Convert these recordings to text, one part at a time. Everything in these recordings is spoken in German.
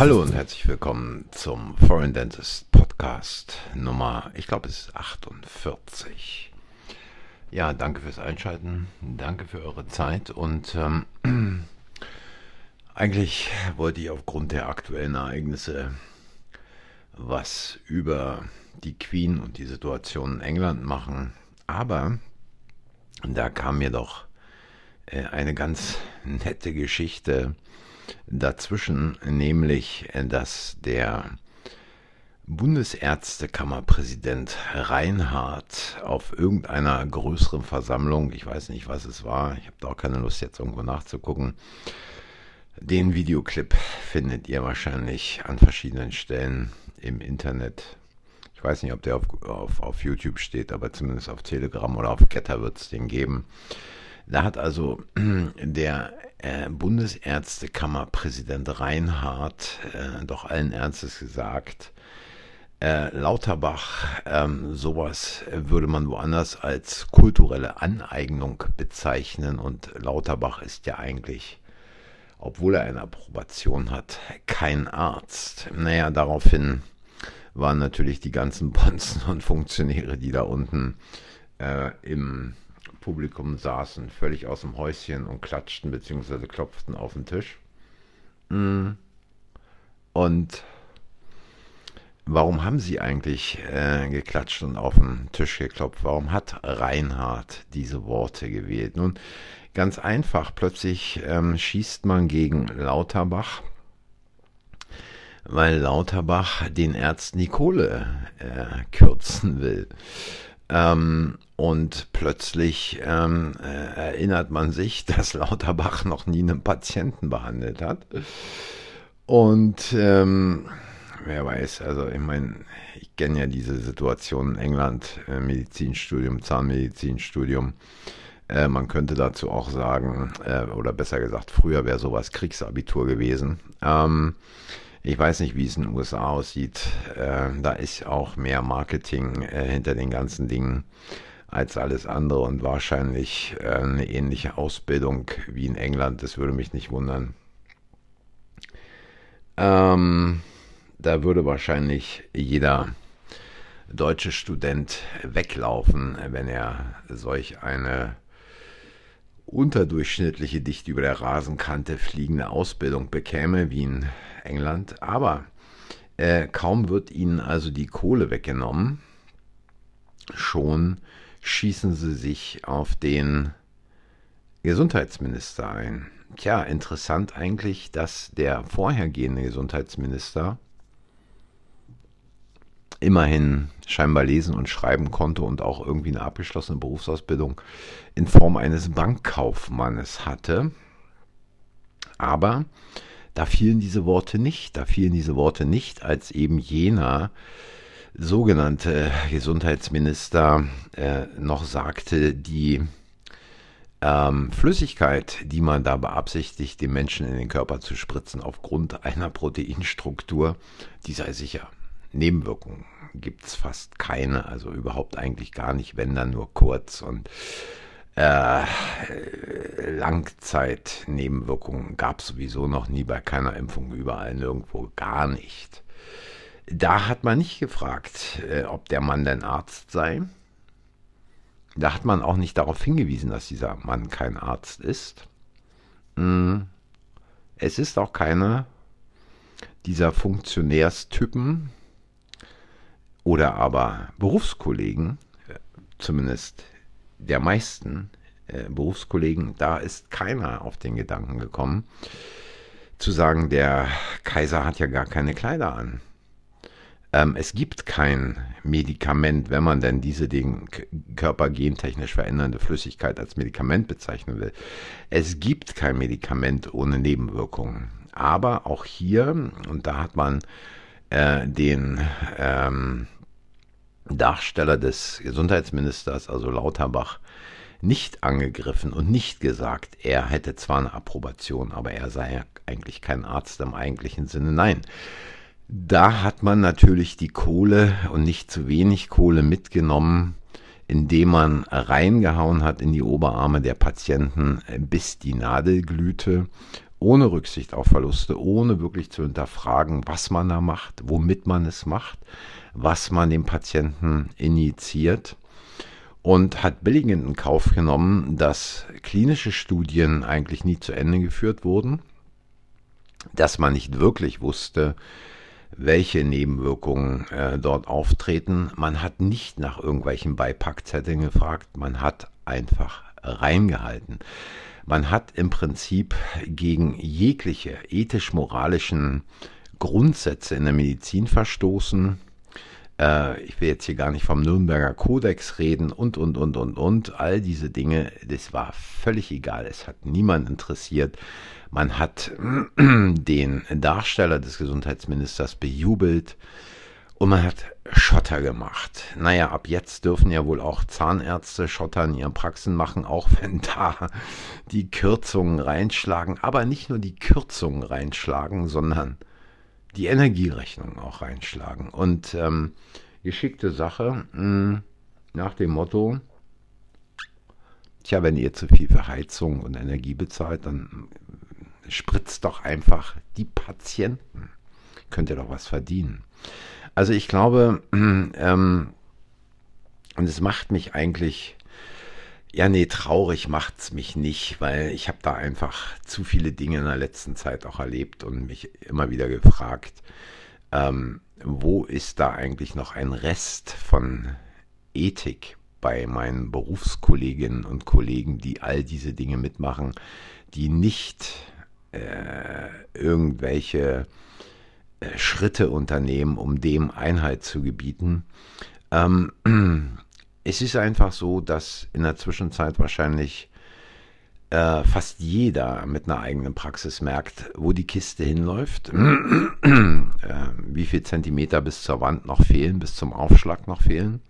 Hallo und herzlich willkommen zum Foreign Dentist Podcast Nummer, ich glaube es ist 48. Ja, danke fürs Einschalten, danke für eure Zeit und ähm, eigentlich wollte ich aufgrund der aktuellen Ereignisse was über die Queen und die Situation in England machen, aber da kam mir doch äh, eine ganz nette Geschichte dazwischen, nämlich äh, dass der Bundesärztekammerpräsident Reinhardt auf irgendeiner größeren Versammlung, ich weiß nicht, was es war, ich habe da auch keine Lust jetzt irgendwo nachzugucken, den Videoclip findet ihr wahrscheinlich an verschiedenen Stellen im Internet. Ich weiß nicht, ob der auf, auf, auf YouTube steht, aber zumindest auf Telegram oder auf Getter wird es den geben. Da hat also der Bundesärztekammerpräsident Reinhardt äh, doch allen Ernstes gesagt, äh, Lauterbach, ähm, sowas würde man woanders als kulturelle Aneignung bezeichnen und Lauterbach ist ja eigentlich, obwohl er eine Approbation hat, kein Arzt. Naja, daraufhin waren natürlich die ganzen Bonzen und Funktionäre, die da unten äh, im Publikum saßen, völlig aus dem Häuschen und klatschten bzw. klopften auf den Tisch. Mm. Und warum haben sie eigentlich äh, geklatscht und auf den Tisch geklopft? Warum hat Reinhard diese Worte gewählt? Nun, ganz einfach, plötzlich ähm, schießt man gegen Lauterbach, weil Lauterbach den Ärzten die Kohle äh, kürzen will. Ähm, und plötzlich ähm, äh, erinnert man sich, dass Lauterbach noch nie einen Patienten behandelt hat. Und ähm, wer weiß, also ich meine, ich kenne ja diese Situation in England, äh, Medizinstudium, Zahnmedizinstudium. Äh, man könnte dazu auch sagen, äh, oder besser gesagt, früher wäre sowas Kriegsabitur gewesen. Ähm, ich weiß nicht, wie es in den USA aussieht. Äh, da ist auch mehr Marketing äh, hinter den ganzen Dingen als alles andere und wahrscheinlich äh, eine ähnliche Ausbildung wie in England. Das würde mich nicht wundern. Ähm, da würde wahrscheinlich jeder deutsche Student weglaufen, wenn er solch eine unterdurchschnittliche, dicht über der Rasenkante fliegende Ausbildung bekäme wie in England. Aber äh, kaum wird ihnen also die Kohle weggenommen, schon schießen sie sich auf den Gesundheitsminister ein. Tja, interessant eigentlich, dass der vorhergehende Gesundheitsminister immerhin scheinbar lesen und schreiben konnte und auch irgendwie eine abgeschlossene Berufsausbildung in Form eines Bankkaufmannes hatte. Aber da fielen diese Worte nicht, da fielen diese Worte nicht, als eben jener sogenannte Gesundheitsminister äh, noch sagte, die ähm, Flüssigkeit, die man da beabsichtigt, dem Menschen in den Körper zu spritzen, aufgrund einer Proteinstruktur, die sei sicher. Nebenwirkungen gibt es fast keine, also überhaupt eigentlich gar nicht, wenn dann nur kurz und äh, Langzeitnebenwirkungen gab es sowieso noch nie bei keiner Impfung, überall nirgendwo gar nicht. Da hat man nicht gefragt, äh, ob der Mann denn Arzt sei. Da hat man auch nicht darauf hingewiesen, dass dieser Mann kein Arzt ist. Hm. Es ist auch keiner dieser Funktionärstypen, oder aber Berufskollegen, zumindest der meisten äh, Berufskollegen, da ist keiner auf den Gedanken gekommen, zu sagen, der Kaiser hat ja gar keine Kleider an. Ähm, es gibt kein Medikament, wenn man denn diese den Körper gentechnisch verändernde Flüssigkeit als Medikament bezeichnen will. Es gibt kein Medikament ohne Nebenwirkungen. Aber auch hier, und da hat man äh, den ähm, Darsteller des Gesundheitsministers, also Lauterbach, nicht angegriffen und nicht gesagt, er hätte zwar eine Approbation, aber er sei ja eigentlich kein Arzt im eigentlichen Sinne. Nein, da hat man natürlich die Kohle und nicht zu wenig Kohle mitgenommen, indem man reingehauen hat in die Oberarme der Patienten, bis die Nadel glühte ohne Rücksicht auf Verluste, ohne wirklich zu hinterfragen, was man da macht, womit man es macht, was man dem Patienten injiziert und hat billigend in Kauf genommen, dass klinische Studien eigentlich nie zu Ende geführt wurden, dass man nicht wirklich wusste, welche Nebenwirkungen äh, dort auftreten. Man hat nicht nach irgendwelchen Beipackzetteln gefragt, man hat einfach reingehalten. Man hat im Prinzip gegen jegliche ethisch-moralischen Grundsätze in der Medizin verstoßen. Äh, ich will jetzt hier gar nicht vom Nürnberger Kodex reden und, und, und, und, und. All diese Dinge, das war völlig egal. Es hat niemand interessiert. Man hat den Darsteller des Gesundheitsministers bejubelt und man hat Schotter gemacht. Naja, ab jetzt dürfen ja wohl auch Zahnärzte Schotter in ihren Praxen machen, auch wenn da die Kürzungen reinschlagen. Aber nicht nur die Kürzungen reinschlagen, sondern die Energierechnung auch reinschlagen. Und ähm, geschickte Sache mh, hm, nach dem Motto, tja, wenn ihr zu viel für Heizung und Energie bezahlt, dann spritzt doch einfach die Patienten. Könnt ihr doch was verdienen. Also ich glaube, ähm, und es macht mich eigentlich, ja nee, traurig macht es mich nicht, weil ich habe da einfach zu viele Dinge in der letzten Zeit auch erlebt und mich immer wieder gefragt, ähm, wo ist da eigentlich noch ein Rest von Ethik bei meinen Berufskolleginnen und Kollegen, die all diese Dinge mitmachen, die nicht äh, irgendwelche Schritte unternehmen, um dem Einheit zu gebieten. Ähm, es ist einfach so, dass in der Zwischenzeit wahrscheinlich äh, fast jeder mit einer eigenen Praxis merkt, wo die Kiste hinläuft, äh, wie viel Zentimeter bis zur Wand noch fehlen, bis zum Aufschlag noch fehlen.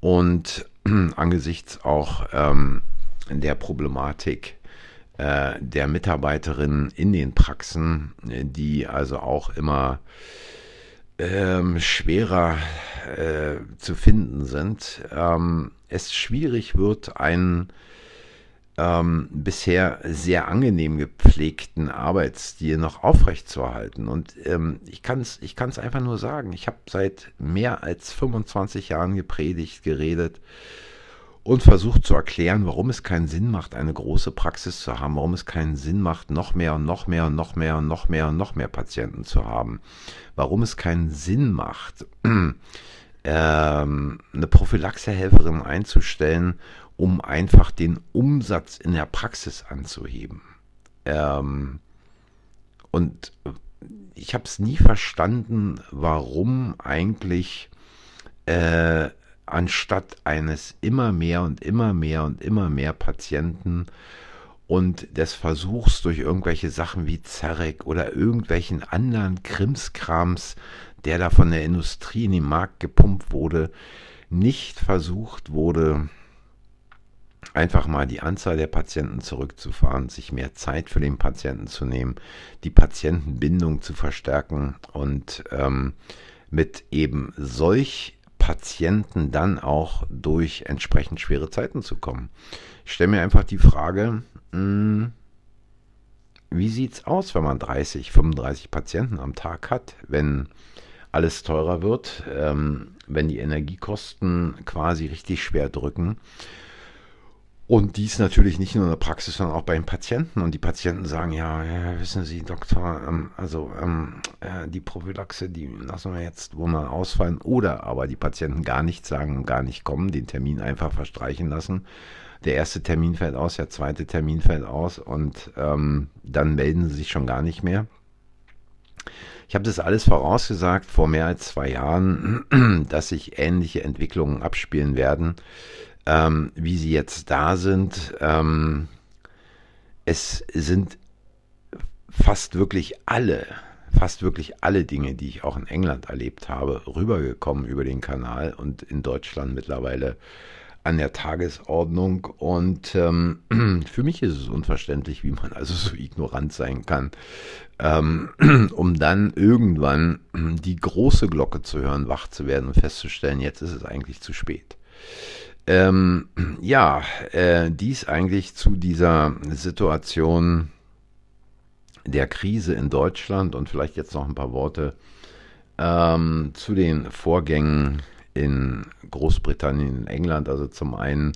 Und angesichts auch ähm, der Problematik äh, der Mitarbeiterinnen in den Praxen, die also auch immer ähm, schwerer äh, zu finden sind, ähm, es schwierig wird, einen ähm, bisher sehr angenehm gepflegten Arbeitsstil noch aufrechtzuerhalten. Und ähm, ich kann es ich kann's einfach nur sagen, ich habe seit mehr als 25 Jahren gepredigt, geredet, und versucht zu erklären, warum es keinen Sinn macht, eine große Praxis zu haben, warum es keinen Sinn macht, noch mehr und noch mehr und noch mehr und noch mehr und noch mehr Patienten zu haben, warum es keinen Sinn macht, ähm, eine Prophylaxehelferin einzustellen, um einfach den Umsatz in der Praxis anzuheben. Ähm, und ich habe es nie verstanden, warum eigentlich äh, anstatt eines immer mehr und immer mehr und immer mehr Patienten und des Versuchs durch irgendwelche Sachen wie Zarek oder irgendwelchen anderen Krimskrams, der da von der Industrie in den Markt gepumpt wurde, nicht versucht wurde, einfach mal die Anzahl der Patienten zurückzufahren, sich mehr Zeit für den Patienten zu nehmen, die Patientenbindung zu verstärken und ähm, mit eben solch Patienten dann auch durch entsprechend schwere Zeiten zu kommen. Ich stelle mir einfach die Frage, hm, wie sieht es aus, wenn man 30, 35 Patienten am Tag hat, wenn alles teurer wird, ähm, wenn die Energiekosten quasi richtig schwer drücken und dies natürlich nicht nur in der Praxis, sondern auch bei den Patienten. Und die Patienten sagen, ja, ja wissen Sie, Doktor, ähm, also ähm, äh, die Prophylaxe, die lassen wir jetzt wohl mal ausfallen. Oder aber die Patienten gar nichts sagen und gar nicht kommen, den Termin einfach verstreichen lassen. Der erste Termin fällt aus, der zweite Termin fällt aus und ähm, dann melden sie sich schon gar nicht mehr. Ich habe das alles vorausgesagt vor mehr als zwei Jahren, dass sich ähnliche Entwicklungen abspielen werden ähm, wie sie jetzt da sind. Ähm, es sind fast wirklich alle, fast wirklich alle Dinge, die ich auch in England erlebt habe, rübergekommen über den Kanal und in Deutschland mittlerweile an der Tagesordnung. Und ähm, für mich ist es unverständlich, wie man also so ignorant sein kann, ähm, um dann irgendwann die große Glocke zu hören, wach zu werden und festzustellen, jetzt ist es eigentlich zu spät. Ähm, ja, äh, dies eigentlich zu dieser Situation der Krise in Deutschland und vielleicht jetzt noch ein paar Worte ähm, zu den Vorgängen in Großbritannien, in England. Also zum einen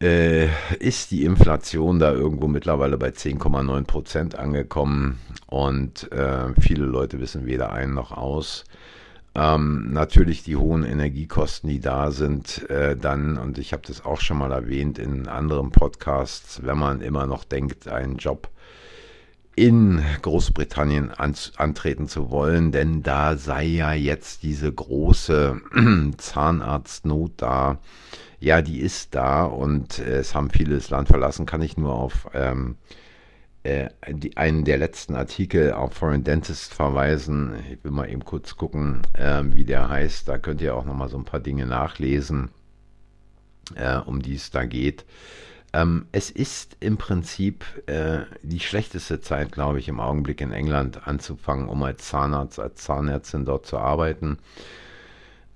äh, ist die Inflation da irgendwo mittlerweile bei 10,9 Prozent angekommen und äh, viele Leute wissen weder ein noch aus. Ähm, natürlich die hohen Energiekosten, die da sind, äh, dann, und ich habe das auch schon mal erwähnt in anderen Podcasts, wenn man immer noch denkt, einen Job in Großbritannien an, antreten zu wollen, denn da sei ja jetzt diese große Zahnarztnot da. Ja, die ist da und äh, es haben viele das Land verlassen, kann ich nur auf ähm, äh, die, einen der letzten Artikel auf Foreign Dentist verweisen. Ich will mal eben kurz gucken, äh, wie der heißt. Da könnt ihr auch nochmal so ein paar Dinge nachlesen, äh, um die es da geht. Ähm, es ist im Prinzip äh, die schlechteste Zeit, glaube ich, im Augenblick in England anzufangen, um als Zahnarzt, als Zahnärztin dort zu arbeiten.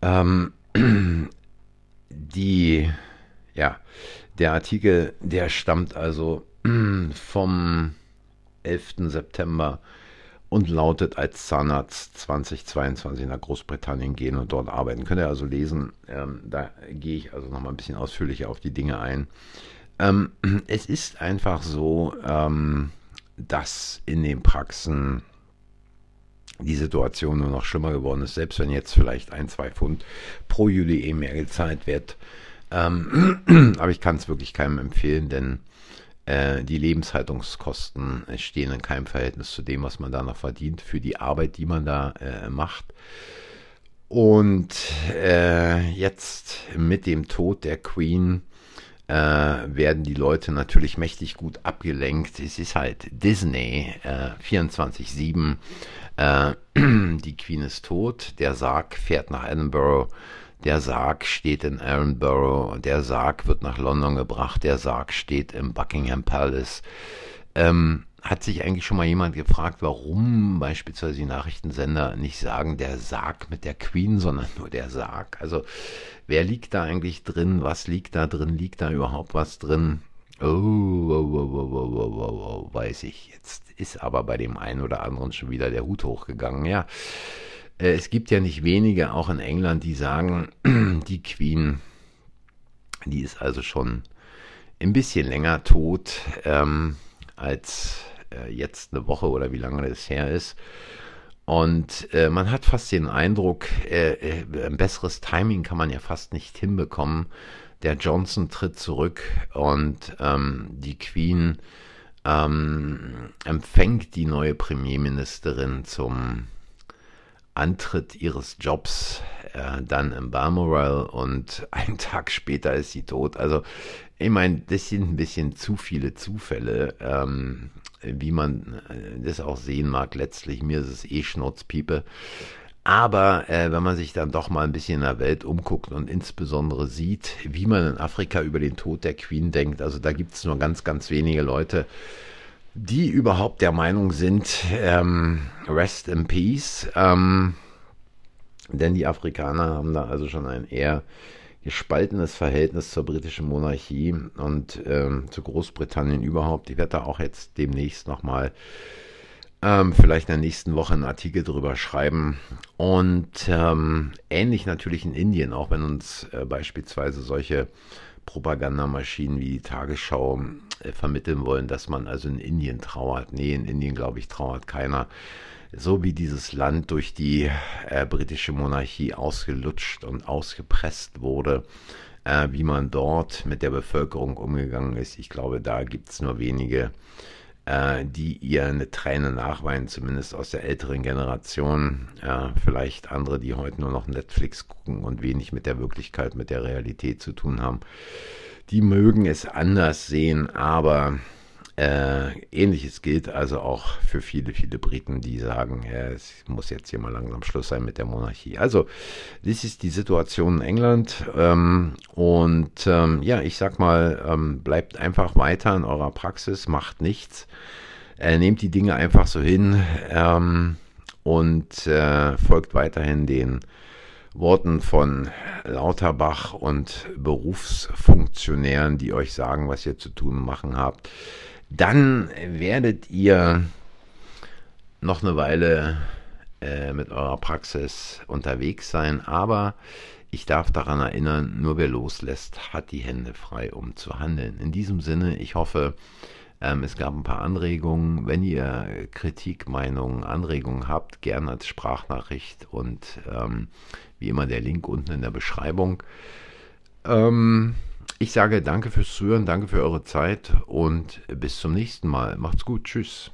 Ähm, die, ja, der Artikel, der stammt also vom 11. September und lautet als Zahnarzt 2022 nach Großbritannien gehen und dort arbeiten. Könnt ihr also lesen. Ähm, da gehe ich also nochmal ein bisschen ausführlicher auf die Dinge ein. Ähm, es ist einfach so, ähm, dass in den Praxen die Situation nur noch schlimmer geworden ist, selbst wenn jetzt vielleicht ein, zwei Pfund pro Juli eh mehr gezahlt wird. Ähm, aber ich kann es wirklich keinem empfehlen, denn äh, die Lebenshaltungskosten stehen in keinem Verhältnis zu dem, was man da noch verdient für die Arbeit, die man da äh, macht. Und äh, jetzt mit dem Tod der Queen äh, werden die Leute natürlich mächtig gut abgelenkt. Es ist halt Disney äh, 24-7. Äh, die Queen ist tot, der Sarg fährt nach Edinburgh, der Sarg steht in Edinburgh, der Sarg wird nach London gebracht, der Sarg steht im Buckingham Palace. Ähm, hat sich eigentlich schon mal jemand gefragt, warum beispielsweise die Nachrichtensender nicht sagen, der Sarg mit der Queen, sondern nur der Sarg? Also, wer liegt da eigentlich drin? Was liegt da drin? Liegt da überhaupt was drin? Oh, oh, oh, oh, oh, oh, oh, oh weiß ich. Jetzt ist aber bei dem einen oder anderen schon wieder der Hut hochgegangen. Ja, äh, es gibt ja nicht wenige, auch in England, die sagen, die Queen, die ist also schon ein bisschen länger tot ähm, als äh, jetzt eine Woche oder wie lange das her ist. Und äh, man hat fast den Eindruck, äh, äh, ein besseres Timing kann man ja fast nicht hinbekommen. Der Johnson tritt zurück und ähm, die Queen ähm, empfängt die neue Premierministerin zum Antritt ihres Jobs äh, dann im Balmoral und einen Tag später ist sie tot. Also ich meine, das sind ein bisschen zu viele Zufälle. Ähm, wie man äh, das auch sehen mag, letztlich mir ist es eh Schnurzpiepe. Aber äh, wenn man sich dann doch mal ein bisschen in der Welt umguckt und insbesondere sieht, wie man in Afrika über den Tod der Queen denkt, also da gibt es nur ganz, ganz wenige Leute, die überhaupt der Meinung sind, ähm, rest in peace. Ähm, denn die Afrikaner haben da also schon ein eher gespaltenes Verhältnis zur britischen Monarchie und ähm, zu Großbritannien überhaupt. Ich werde da auch jetzt demnächst nochmal ähm, vielleicht in der nächsten Woche einen Artikel drüber schreiben. Und ähm, ähnlich natürlich in Indien, auch wenn uns äh, beispielsweise solche Propagandamaschinen wie die Tagesschau äh, vermitteln wollen, dass man also in Indien trauert. Nee, in Indien, glaube ich, trauert keiner so wie dieses Land durch die äh, britische Monarchie ausgelutscht und ausgepresst wurde, äh, wie man dort mit der Bevölkerung umgegangen ist. Ich glaube, da gibt es nur wenige, äh, die ihr eine Träne nachweinen, zumindest aus der älteren Generation. vielleicht andere, die heute nur noch Netflix gucken und wenig mit der Wirklichkeit, mit der Realität zu tun haben. Die mögen es anders sehen, aber äh, Ähnliches gilt also auch für viele, viele Briten, die sagen, ja, es muss jetzt hier mal langsam Schluss sein mit der Monarchie. Also, das ist die Situation in England. Ähm, und ähm, ja, ich sag mal, ähm, bleibt einfach weiter in eurer Praxis, macht nichts, äh, nehmt die Dinge einfach so hin ähm, und äh, folgt weiterhin den Worten von Lauterbach und Berufsfunktionären, die euch sagen, was ihr zu tun machen habt dann werdet ihr noch eine Weile äh, mit eurer Praxis unterwegs sein, aber ich darf daran erinnern, nur wer loslässt, hat die Hände frei, um zu handeln. In diesem Sinne, ich hoffe, ähm, es gab ein paar Anregungen. Wenn ihr Kritik, Meinungen, Anregungen habt, gerne als Sprachnachricht und ähm, wie immer der Link unten in der Beschreibung. Ähm, ich sage danke fürs Zuhören, danke für eure Zeit und bis zum nächsten Mal. Macht's gut, tschüss.